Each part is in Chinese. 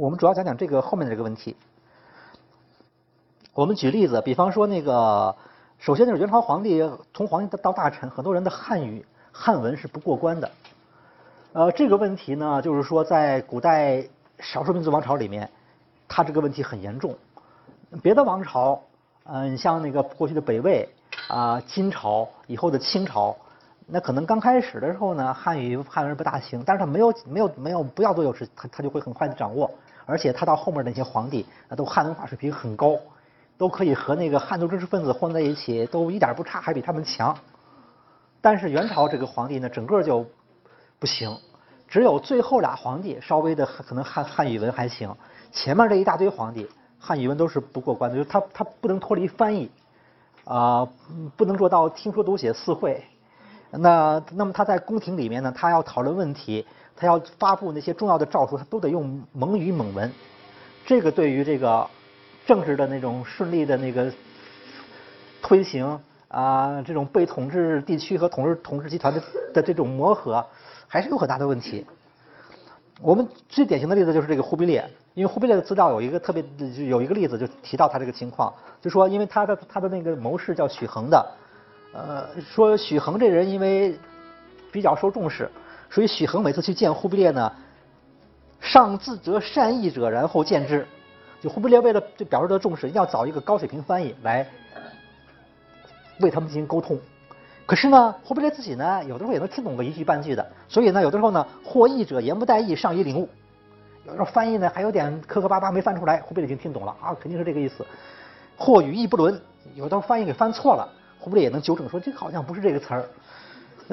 我们主要讲讲这个后面的这个问题。我们举例子，比方说那个，首先就是元朝皇帝从皇帝到大臣，很多人的汉语汉文是不过关的。呃，这个问题呢，就是说在古代少数民族王朝里面，它这个问题很严重。别的王朝，嗯，像那个过去的北魏啊、金朝以后的清朝，那可能刚开始的时候呢，汉语汉文不大行，但是他没有没有没有不要多久时，他他就会很快的掌握，而且他到后面那些皇帝，那都汉文化水平很高，都可以和那个汉族知识分子混在一起，都一点不差，还比他们强。但是元朝这个皇帝呢，整个就不行，只有最后俩皇帝稍微的可能汉汉语文还行，前面这一大堆皇帝汉语文都是不过关的，就是他他不能脱离翻译，啊、不能做到听说读写四会。那那么他在宫廷里面呢，他要讨论问题，他要发布那些重要的诏书，他都得用蒙语蒙文。这个对于这个政治的那种顺利的那个推行啊，这种被统治地区和统治统治集团的的这种磨合，还是有很大的问题。我们最典型的例子就是这个忽必烈，因为忽必烈的资料有一个特别有一个例子就提到他这个情况，就说因为他的他的那个谋士叫许衡的，呃，说许衡这人因为比较受重视，所以许衡每次去见忽必烈呢，上自责善意者，然后见之。就忽必烈为了就表示他重视，一定要找一个高水平翻译来为他们进行沟通。可是呢，忽必烈自己呢，有的时候也能听懂个一句半句的，所以呢，有的时候呢，或译者言不带意，上以领悟。有的时候翻译呢还有点磕磕巴巴没翻出来，忽必烈已经听懂了啊，肯定是这个意思。或语义不伦，有的时候翻译给翻错了，忽必烈也能纠正说这个好像不是这个词儿。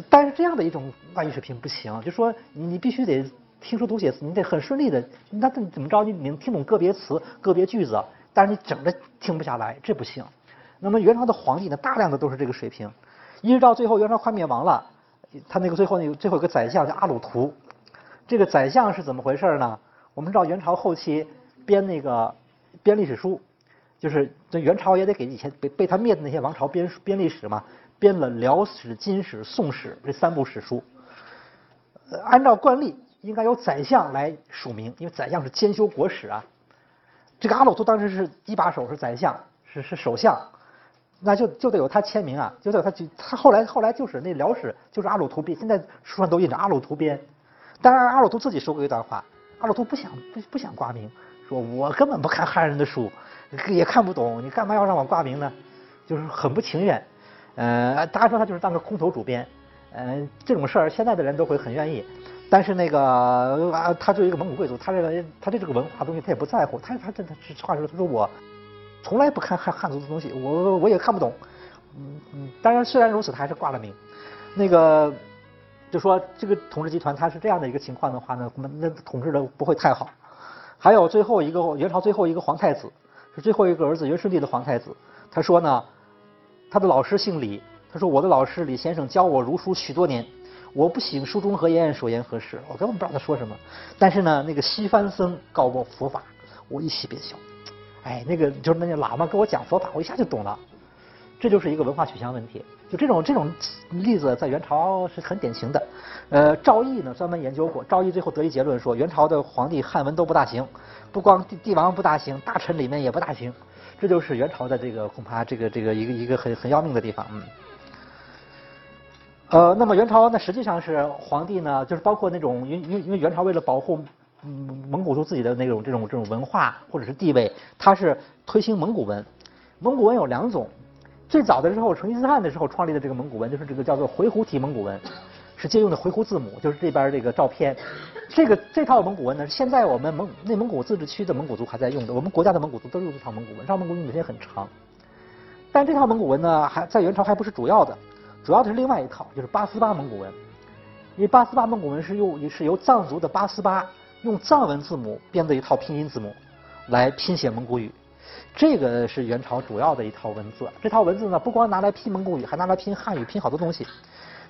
但是这样的一种外语水平不行，就说你必须得听说读写词，你得很顺利的，那怎么着你能听懂个别词、个别句子，但是你整的听不下来，这不行。那么元朝的皇帝呢，大量的都是这个水平，一直到最后元朝快灭亡了，他那个最后那个最后一个宰相叫阿鲁图，这个宰相是怎么回事呢？我们知道元朝后期编那个编历史书，就是这元朝也得给以前被被他灭的那些王朝编编历史嘛，编了辽史、金史、宋史这三部史书。按照惯例，应该由宰相来署名，因为宰相是监修国史啊。这个阿鲁图当时是一把手，是宰相，是是首相，那就就得有他签名啊，就得有他去。他后来后来就是那辽史就是阿鲁图编，现在书上都印着阿鲁图编。当然，阿鲁图自己说过一段话，阿鲁图不想不不想挂名，说我根本不看汉人的书，也看不懂，你干嘛要让我挂名呢？就是很不情愿。呃，大家说他就是当个空头主编，呃，这种事儿现在的人都会很愿意。但是那个啊，他作为一个蒙古贵族，他认为他对这个文化东西他也不在乎，他他他他话说，他说我从来不看汉汉族的东西，我我也看不懂。嗯嗯，当然虽然如此，他还是挂了名。那个就说这个统治集团他是这样的一个情况的话呢，那那统治的不会太好。还有最后一个元朝最后一个皇太子是最后一个儿子元顺帝的皇太子，他说呢，他的老师姓李，他说我的老师李先生教我儒书许多年，我不省书中何言，所言何事，我根本不知道他说什么。但是呢，那个西番僧告我佛法，我一喜便笑。哎，那个就是那个喇嘛跟我讲佛法，我一下就懂了。这就是一个文化取向问题。就这种这种例子在元朝是很典型的。呃，赵翼呢专门研究过，赵翼最后得一结论说，元朝的皇帝汉文都不大行，不光帝帝王不大行，大臣里面也不大行。这就是元朝的这个恐怕这个这个一个一个很很要命的地方。嗯。呃，那么元朝呢，实际上是皇帝呢，就是包括那种，因因因为元朝为了保护蒙古族自己的那种这种这种文化或者是地位，它是推行蒙古文。蒙古文有两种，最早的时候成吉思汗的时候创立的这个蒙古文，就是这个叫做回鹘体蒙古文，是借用的回鹘字母，就是这边这个照片。这个这套蒙古文呢，现在我们蒙内蒙古自治区的蒙古族还在用的，我们国家的蒙古族都用这套蒙古文，这套蒙古文有些很长。但这套蒙古文呢，还在元朝还不是主要的，主要的是另外一套，就是八思巴蒙古文。因为八思巴蒙古文是用是由藏族的八思巴用藏文字母编的一套拼音字母来拼写蒙古语，这个是元朝主要的一套文字。这套文字呢，不光拿来拼蒙古语，还拿来拼汉语，拼好多东西。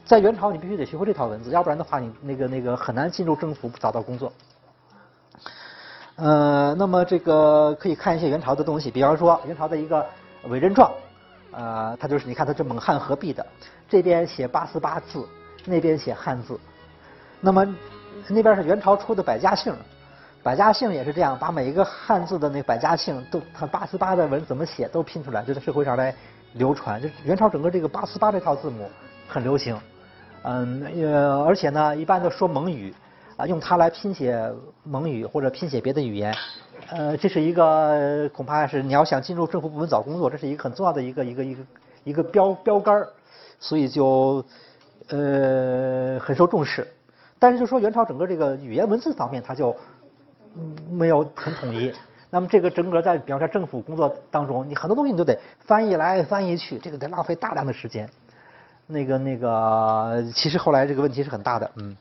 在元朝，你必须得学会这套文字，要不然的话，你那个那个很难进入政府找到工作。呃，那么这个可以看一些元朝的东西，比方说元朝的一个伟人状，呃，它就是你看它这蒙汉合璧的，这边写八思巴字，那边写汉字。那么那边是元朝出的百家姓，百家姓也是这样，把每一个汉字的那百家姓都，它八思巴的文怎么写都拼出来，就在社会上来流传。就元朝整个这个八思巴这套字母很流行，嗯，呃，而且呢，一般都说蒙语，啊，用它来拼写蒙语或者拼写别的语言，呃，这是一个恐怕是你要想进入政府部门找工作，这是一个很重要的一个一个一个一个标标杆所以就呃很受重视。但是就说元朝整个这个语言文字方面，它就。没有很统一，那么这个整个在比方说政府工作当中，你很多东西你都得翻译来翻译去，这个得浪费大量的时间。那个那个，其实后来这个问题是很大的，嗯。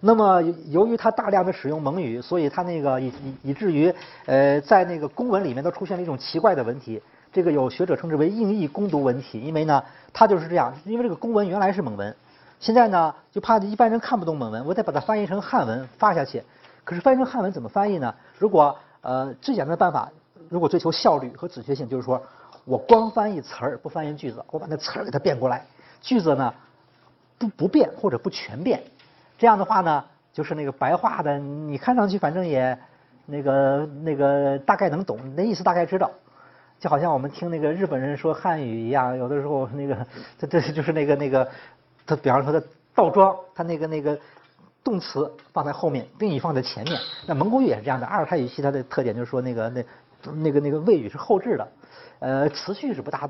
那么由于他大量的使用蒙语，所以他那个以以以至于呃在那个公文里面都出现了一种奇怪的文体，这个有学者称之为硬译攻读文体，因为呢他就是这样，因为这个公文原来是蒙文，现在呢就怕一般人看不懂蒙文，我得把它翻译成汉文发下去。可是翻译成汉文怎么翻译呢？如果呃最简单的办法，如果追求效率和准确性，就是说我光翻译词儿不翻译句子，我把那词儿给它变过来，句子呢不不变或者不全变，这样的话呢就是那个白话的，你看上去反正也那个那个大概能懂，那意思大概知道，就好像我们听那个日本人说汉语一样，有的时候那个这这就是那个那个他比方说他倒装，他那个那个。动词放在后面，宾语放在前面。那蒙古语也是这样的。阿尔泰语系它的特点就是说，那个那那个那个谓语是后置的，呃，词序是不大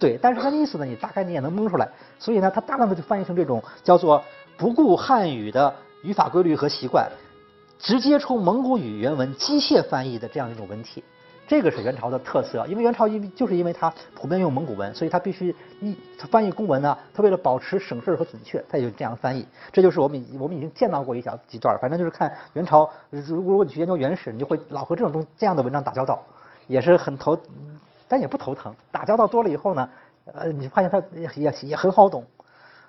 对，但是它的意思呢，你大概你也能蒙出来。所以呢，它大量的就翻译成这种叫做不顾汉语的语法规律和习惯，直接从蒙古语原文机械翻译的这样一种文体。这个是元朝的特色，因为元朝因就是因为它普遍用蒙古文，所以它必须一它翻译公文呢，它为了保持省事和准确，它也就这样翻译。这就是我们我们已经见到过一小几段，反正就是看元朝，如如果你去研究元史，你就会老和这种东这样的文章打交道，也是很头，但也不头疼。打交道多了以后呢，呃，你发现它也也也很好懂。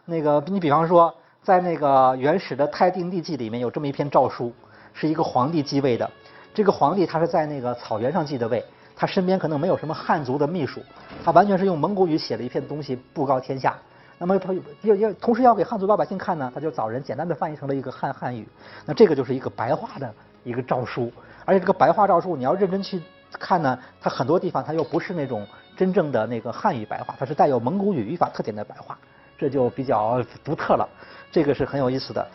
那个你比方说，在那个原始的《太定帝纪》里面有这么一篇诏书，是一个皇帝继位的。这个皇帝他是在那个草原上继的位，他身边可能没有什么汉族的秘书，他完全是用蒙古语写了一篇东西布告天下。那么他要要同时要给汉族老百姓看呢，他就找人简单的翻译成了一个汉汉语。那这个就是一个白话的一个诏书，而且这个白话诏书你要认真去看呢，它很多地方它又不是那种真正的那个汉语白话，它是带有蒙古语语法特点的白话，这就比较独特了。这个是很有意思的。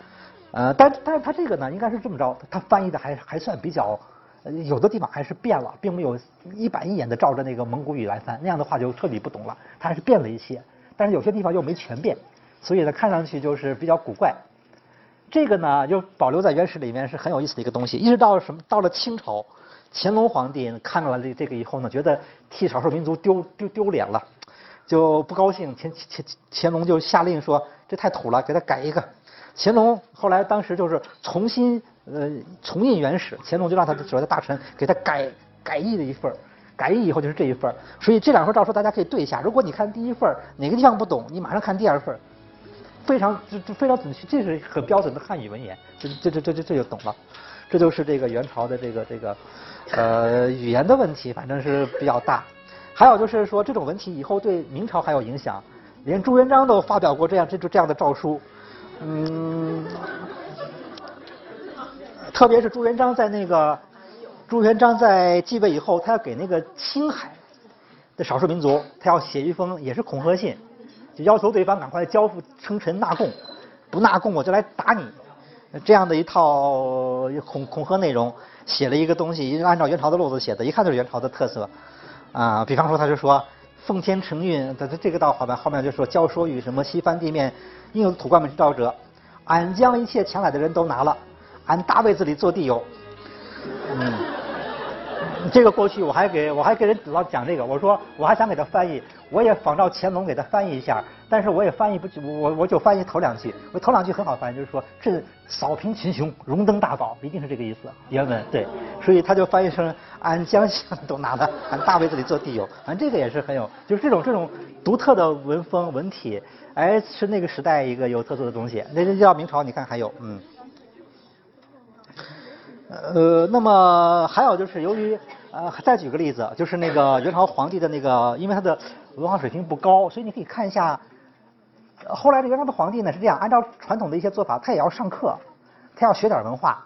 呃，但但是它这个呢，应该是这么着，它翻译的还还算比较，有的地方还是变了，并没有一板一眼的照着那个蒙古语来翻，那样的话就彻底不懂了。它还是变了一些，但是有些地方又没全变，所以呢，看上去就是比较古怪。这个呢，就保留在原始里面是很有意思的一个东西。一直到什么，到了清朝，乾隆皇帝看了这这个以后呢，觉得替少数民族丢丢丢脸了，就不高兴。乾乾乾隆就下令说，这太土了，给他改一个。乾隆后来当时就是重新呃重印原始，乾隆就让他所谓的大臣给他改改译了一份改译以后就是这一份所以这两份诏书大家可以对一下。如果你看第一份哪个地方不懂，你马上看第二份非常就就非常准确，这是很标准的汉语文言，这这这这这就懂了。这就是这个元朝的这个这个呃语言的问题，反正是比较大。还有就是说这种文体以后对明朝还有影响，连朱元璋都发表过这样这就这样的诏书。嗯，特别是朱元璋在那个朱元璋在继位以后，他要给那个青海的少数民族，他要写一封也是恐吓信，就要求对方赶快交付称臣纳贡，不纳贡我就来打你，这样的一套恐恐吓内容，写了一个东西，按照元朝的路子写的，一看就是元朝的特色啊。比方说，他就说奉天承运，这这个倒好吧后面就说教说与什么西番地面。应有的土官们之道者，俺将一切抢来的人都拿了，俺大位子里坐地有。嗯，这个过去我还给我还给人老讲这个，我说我还想给他翻译，我也仿照乾隆给他翻译一下，但是我也翻译不，我我就翻译头两句，我头两句很好翻译，就是说这扫平群雄，荣登大宝，一定是这个意思，原文对，所以他就翻译成俺将相都拿了，俺大位子里做地有，反正这个也是很有，就是这种这种独特的文风文体。哎，是那个时代一个有特色的东西。那那叫明朝，你看还有，嗯，呃，那么还有就是由于，呃，再举个例子，就是那个元朝皇帝的那个，因为他的文化水平不高，所以你可以看一下，后来的元朝的皇帝呢是这样，按照传统的一些做法，他也要上课，他要学点文化，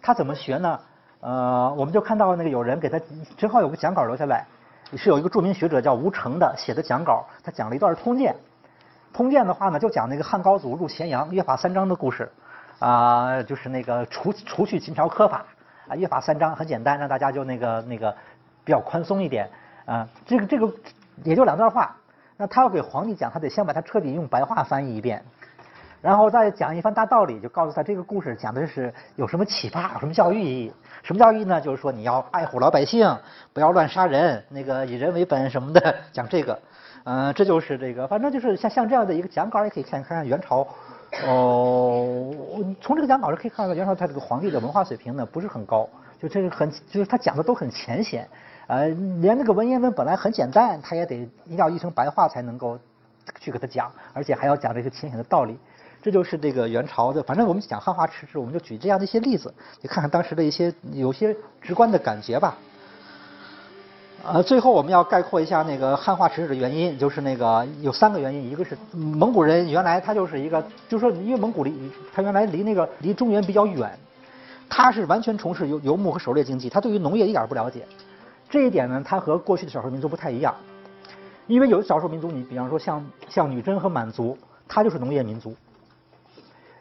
他怎么学呢？呃，我们就看到那个有人给他正好有个讲稿留下来，是有一个著名学者叫吴承的写的讲稿，他讲了一段通鉴。通鉴的话呢，就讲那个汉高祖入咸阳，约法三章的故事，啊，就是那个除除去秦朝苛法，啊，约法三章很简单，让大家就那个那个比较宽松一点，啊，这个这个也就两段话，那他要给皇帝讲，他得先把它彻底用白话翻译一遍，然后再讲一番大道理，就告诉他这个故事讲的是有什么启发，有什么教育意义，什么教育呢？就是说你要爱护老百姓，不要乱杀人，那个以人为本什么的，讲这个。嗯，这就是这个，反正就是像像这样的一个讲稿，也可以看看元朝。哦，从这个讲稿上可以看到，元朝他这个皇帝的文化水平呢不是很高，就这个很就是他讲的都很浅显，呃，连那个文言文本来很简单，他也得一定要译成白话才能够去给他讲，而且还要讲这些浅显的道理。这就是这个元朝的，反正我们讲汉化迟滞，我们就举这样的一些例子，你看看当时的一些有些直观的感觉吧。呃，最后我们要概括一下那个汉化迟滞的原因，就是那个有三个原因，一个是蒙古人原来他就是一个，就是说因为蒙古离他原来离那个离中原比较远，他是完全从事游游牧和狩猎经济，他对于农业一点不了解，这一点呢，他和过去的少数民族不太一样，因为有的少数民族，你比方说像像女真和满族，他就是农业民族，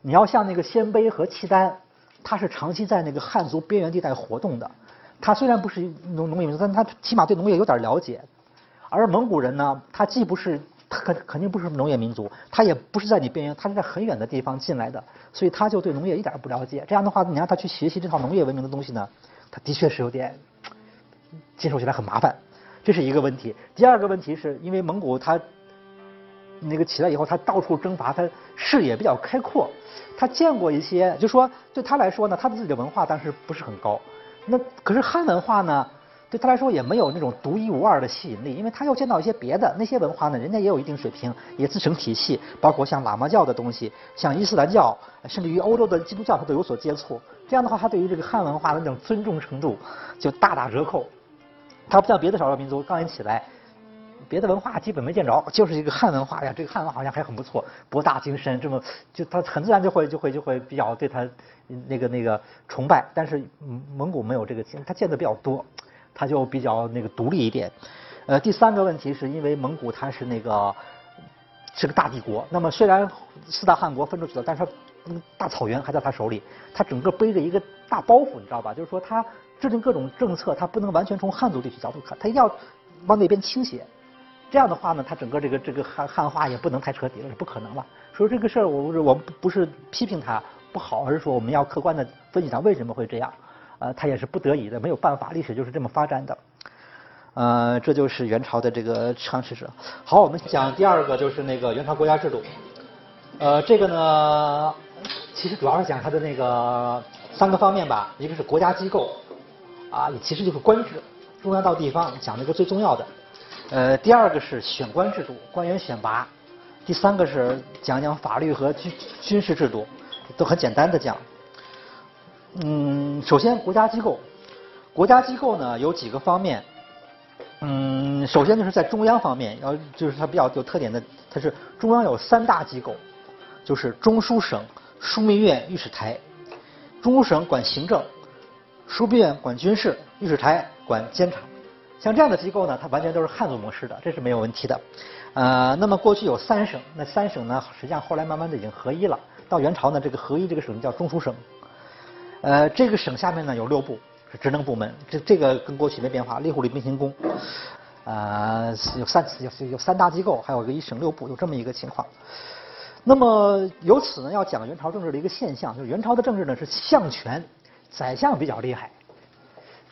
你要像那个鲜卑和契丹，他是长期在那个汉族边缘地带活动的。他虽然不是农农业民族，但他起码对农业有点了解。而蒙古人呢，他既不是他肯肯定不是农业民族，他也不是在你边缘，他是在很远的地方进来的，所以他就对农业一点不了解。这样的话，你让他去学习这套农业文明的东西呢，他的确是有点接受起来很麻烦，这是一个问题。第二个问题是因为蒙古他那个起来以后，他到处征伐，他视野比较开阔，他见过一些，就说对他来说呢，他的自己的文化当时不是很高。那可是汉文化呢，对他来说也没有那种独一无二的吸引力，因为他又见到一些别的那些文化呢，人家也有一定水平，也自成体系，包括像喇嘛教的东西，像伊斯兰教，甚至于欧洲的基督教，他都有所接触。这样的话，他对于这个汉文化的那种尊重程度就大打折扣。他不像别的少数民族刚一起来，别的文化基本没见着，就是一个汉文化呀，这个汉文好像还很不错，博大精深，这么就他很自然就会就会就会比较对他。那个那个崇拜，但是蒙古没有这个他见的比较多，他就比较那个独立一点。呃，第三个问题是因为蒙古它是那个是个大帝国，那么虽然四大汗国分出去了，但是它大草原还在他手里，他整个背着一个大包袱，你知道吧？就是说他制定各种政策，他不能完全从汉族地区角度看，他一定要往那边倾斜。这样的话呢，他整个这个这个汉汉化也不能太彻底了，是不可能了。所以这个事儿，我我不是批评他。不好，而是说我们要客观的分析它为什么会这样，呃，它也是不得已的，没有办法，历史就是这么发展的，呃，这就是元朝的这个长史史。好，我们讲第二个就是那个元朝国家制度，呃，这个呢，其实主要是讲它的那个三个方面吧，一个是国家机构，啊，其实就是官制，中央到地方讲那个最重要的，呃，第二个是选官制度，官员选拔，第三个是讲讲法律和军军事制度。都很简单的讲，嗯，首先国家机构，国家机构呢有几个方面，嗯，首先就是在中央方面，要就是它比较有特点的，它是中央有三大机构，就是中书省、枢密院、御史台。中书省管行政，枢密院管军事，御史台管监察。像这样的机构呢，它完全都是汉族模式的，这是没有问题的。呃，那么过去有三省，那三省呢，实际上后来慢慢的已经合一了。到元朝呢，这个合一这个省叫中书省，呃，这个省下面呢有六部是职能部门，这这个跟过去没变化。吏户礼兵刑工，呃，有三有有三大机构，还有一个一省六部，有这么一个情况。那么由此呢，要讲元朝政治的一个现象，就是元朝的政治呢是相权，宰相比较厉害。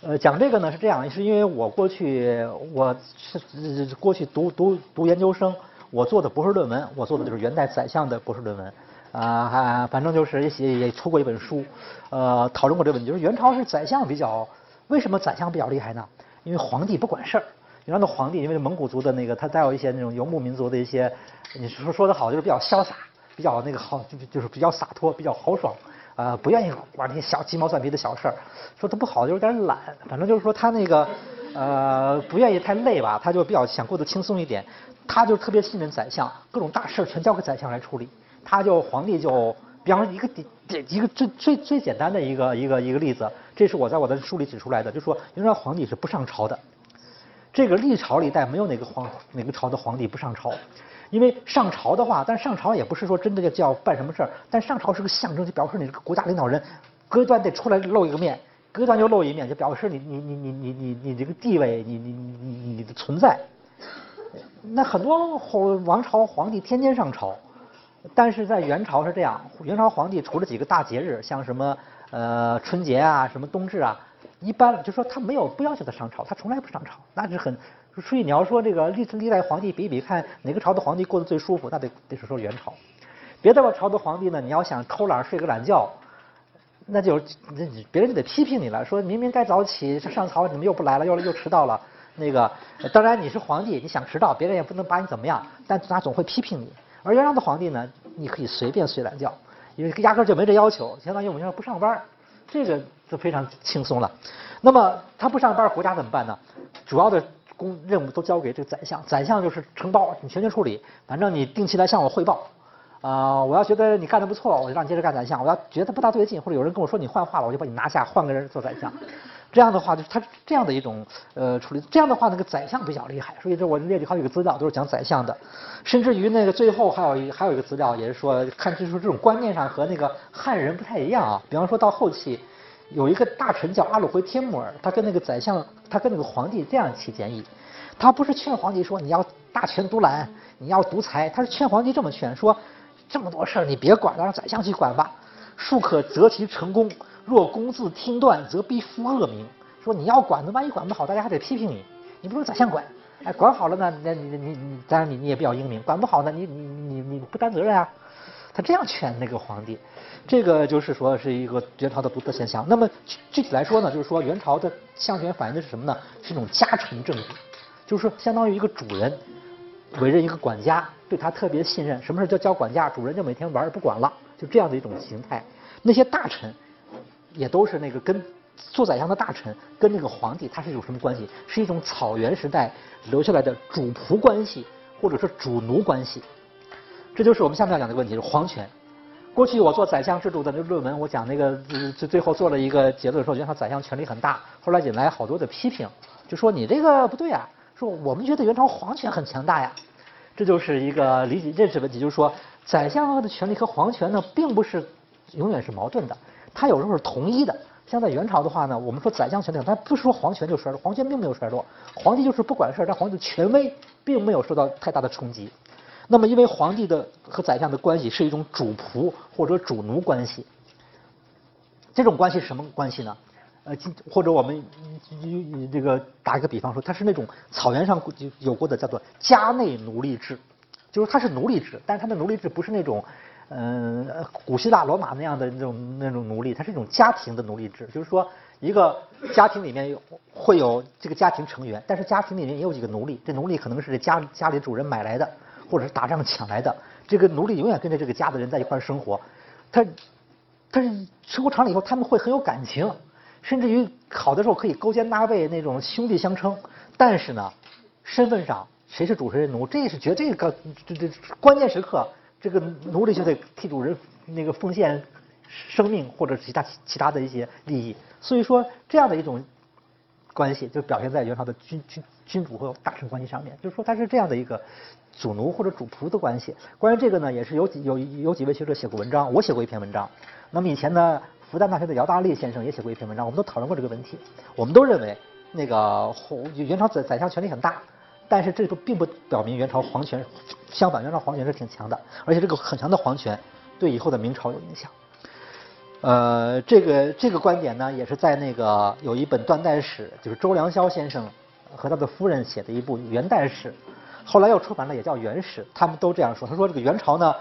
呃，讲这个呢是这样，是因为我过去我是过去读读读研究生，我做的博士论文，我做的就是元代宰相的博士论文。啊，还反正就是也写也出过一本书，呃，讨论过这个问题，就是元朝是宰相比较，为什么宰相比较厉害呢？因为皇帝不管事儿，元朝的皇帝因为蒙古族的那个，他带有一些那种游牧民族的一些，你说说的好就是比较潇洒，比较那个好，就就是比较洒脱，比较豪爽，啊，不愿意管那些小鸡毛蒜皮的小事儿。说他不好就有点懒，反正就是说他那个呃不愿意太累吧，他就比较想过得轻松一点，他就特别信任宰相，各种大事全交给宰相来处理。他就皇帝就比方说一个一个最最最简单的一个一个一个例子，这是我在我的书里指出来的，就说元朝皇帝是不上朝的。这个历朝历代没有哪个皇哪个朝的皇帝不上朝，因为上朝的话，但上朝也不是说真的要叫办什么事儿，但上朝是个象征，就表示你这个国家领导人，隔一段得出来露一个面，隔一段就露一面，就表示你你你你你你你这个地位，你你你你的存在。那很多王朝皇帝天天上朝，但是在元朝是这样，元朝皇帝除了几个大节日，像什么呃春节啊，什么冬至啊。一般就说他没有不要求他上朝，他从来不上朝，那是很。所以你要说这个历历代皇帝比比看哪个朝的皇帝过得最舒服，那得得是说元朝。别的朝的皇帝呢，你要想偷懒睡个懒觉，那就那别人就得批评你了，说明明该早起上朝，你们又不来了，又又迟到了。那个当然你是皇帝，你想迟到，别人也不能把你怎么样，但他总会批评你。而元朝的皇帝呢，你可以随便睡懒觉，因为压根就没这要求，相当于我们说不上班。这个就非常轻松了。那么他不上班，国家怎么办呢？主要的工任务都交给这个宰相，宰相就是承包，你全权处理。反正你定期来向我汇报。啊，我要觉得你干的不错，我就让你接着干宰相；我要觉得不大对劲，或者有人跟我说你换话了，我就把你拿下，换个人做宰相。这样的话，就是他这样的一种呃处理。这样的话，那个宰相比较厉害。所以这我列举好几个资料，都是讲宰相的。甚至于那个最后还有一还有一个资料，也是说看就是这种观念上和那个汉人不太一样啊。比方说到后期，有一个大臣叫阿鲁回帖木儿，他跟那个宰相，他跟那个皇帝这样起建议。他不是劝皇帝说你要大权独揽，你要独裁，他是劝皇帝这么劝说：这么多事儿你别管了，让宰相去管吧。庶可择其成功。若公自听断，则必负恶名。说你要管，那万一管不好，大家还得批评你。你不如宰相管，哎，管好了呢，那你你你，当然你你也比较英明；管不好呢，你你你你不担责任啊。他这样劝那个皇帝，这个就是说是一个元朝的独特现象。那么具体来说呢，就是说元朝的相权反映的是什么呢？是一种家臣政治，就是说相当于一个主人委任一个管家，对他特别信任。什么事叫交管家？主人就每天玩不管了，就这样的一种形态。那些大臣。也都是那个跟做宰相的大臣跟那个皇帝他是有什么关系？是一种草原时代留下来的主仆关系，或者是主奴关系。这就是我们下面要讲的问题：是皇权。过去我做宰相制度的那论文，我讲那个最最后做了一个结论，说元朝宰相权力很大。后来引来好多的批评，就说你这个不对啊，说我们觉得元朝皇权很强大呀。这就是一个理解认识问题，就是说宰相的权力和皇权呢，并不是永远是矛盾的。它有时候是统一的，像在元朝的话呢，我们说宰相权力，但不是说皇权就衰落，皇权并没有衰落，皇帝就是不管事，但皇帝的权威并没有受到太大的冲击。那么，因为皇帝的和宰相的关系是一种主仆或者主奴关系，这种关系是什么关系呢？呃，或者我们这个打一个比方说，它是那种草原上有过的叫做家内奴隶制，就是它是奴隶制，但是它的奴隶制不是那种。嗯，古希腊罗马那样的那种那种奴隶，它是一种家庭的奴隶制，就是说一个家庭里面有会有这个家庭成员，但是家庭里面也有几个奴隶，这奴隶可能是家家里主人买来的，或者是打仗抢来的，这个奴隶永远跟着这个家的人在一块生活，他他是生活长了以后，他们会很有感情，甚至于好的时候可以勾肩搭背那种兄弟相称，但是呢，身份上谁是主谁是奴，这是绝对个这这关键时刻。这个奴隶就得替主人那个奉献生命或者其他其他的一些利益，所以说这样的一种关系就表现在元朝的君君君主和大臣关系上面，就是说他是这样的一个主奴或者主仆的关系。关于这个呢，也是有几有有几位学者写过文章，我写过一篇文章。那么以前呢，复旦大学的姚大力先生也写过一篇文章，我们都讨论过这个问题。我们都认为那个元朝宰宰相权力很大。但是这个并不表明元朝皇权，相反，元朝皇权是挺强的，而且这个很强的皇权对以后的明朝有影响。呃，这个这个观点呢，也是在那个有一本断代史，就是周良霄先生和他的夫人写的一部元代史，后来又出版了，也叫元史。他们都这样说，他说这个元朝呢，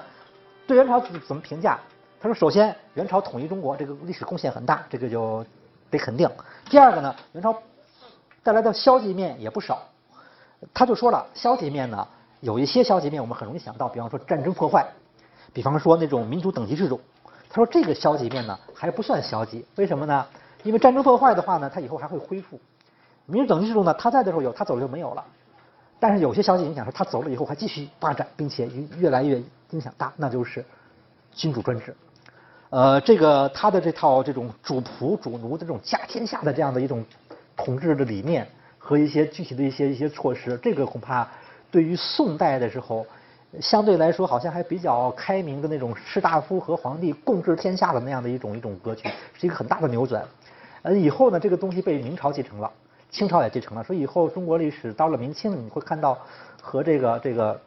对元朝怎么评价？他说，首先元朝统一中国这个历史贡献很大，这个就得肯定。第二个呢，元朝带来的消极面也不少。他就说了，消极面呢，有一些消极面我们很容易想到，比方说战争破坏，比方说那种民主等级制度。他说这个消极面呢还不算消极，为什么呢？因为战争破坏的话呢，它以后还会恢复；民主等级制度呢，他在的时候有，他走了就没有了。但是有些消极影响是他走了以后还继续发展，并且越来越影响大，那就是君主专制。呃，这个他的这套这种主仆主奴的这种家天下的这样的一种统治的理念和一些具体的一些一些措施，这个恐怕对于宋代的时候，相对来说好像还比较开明的那种士大夫和皇帝共治天下的那样的一种一种格局，是一个很大的扭转。呃，以后呢，这个东西被明朝继承了，清朝也继承了，所以以后中国历史到了明清，你会看到和这个这个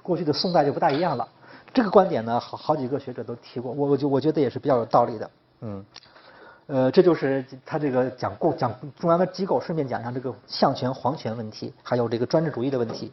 过去的宋代就不大一样了。这个观点呢，好好几个学者都提过，我我就我觉得也是比较有道理的。嗯，呃，这就是他这个讲故讲中央的机构，顺便讲一下这个相权皇权问题，还有这个专制主义的问题。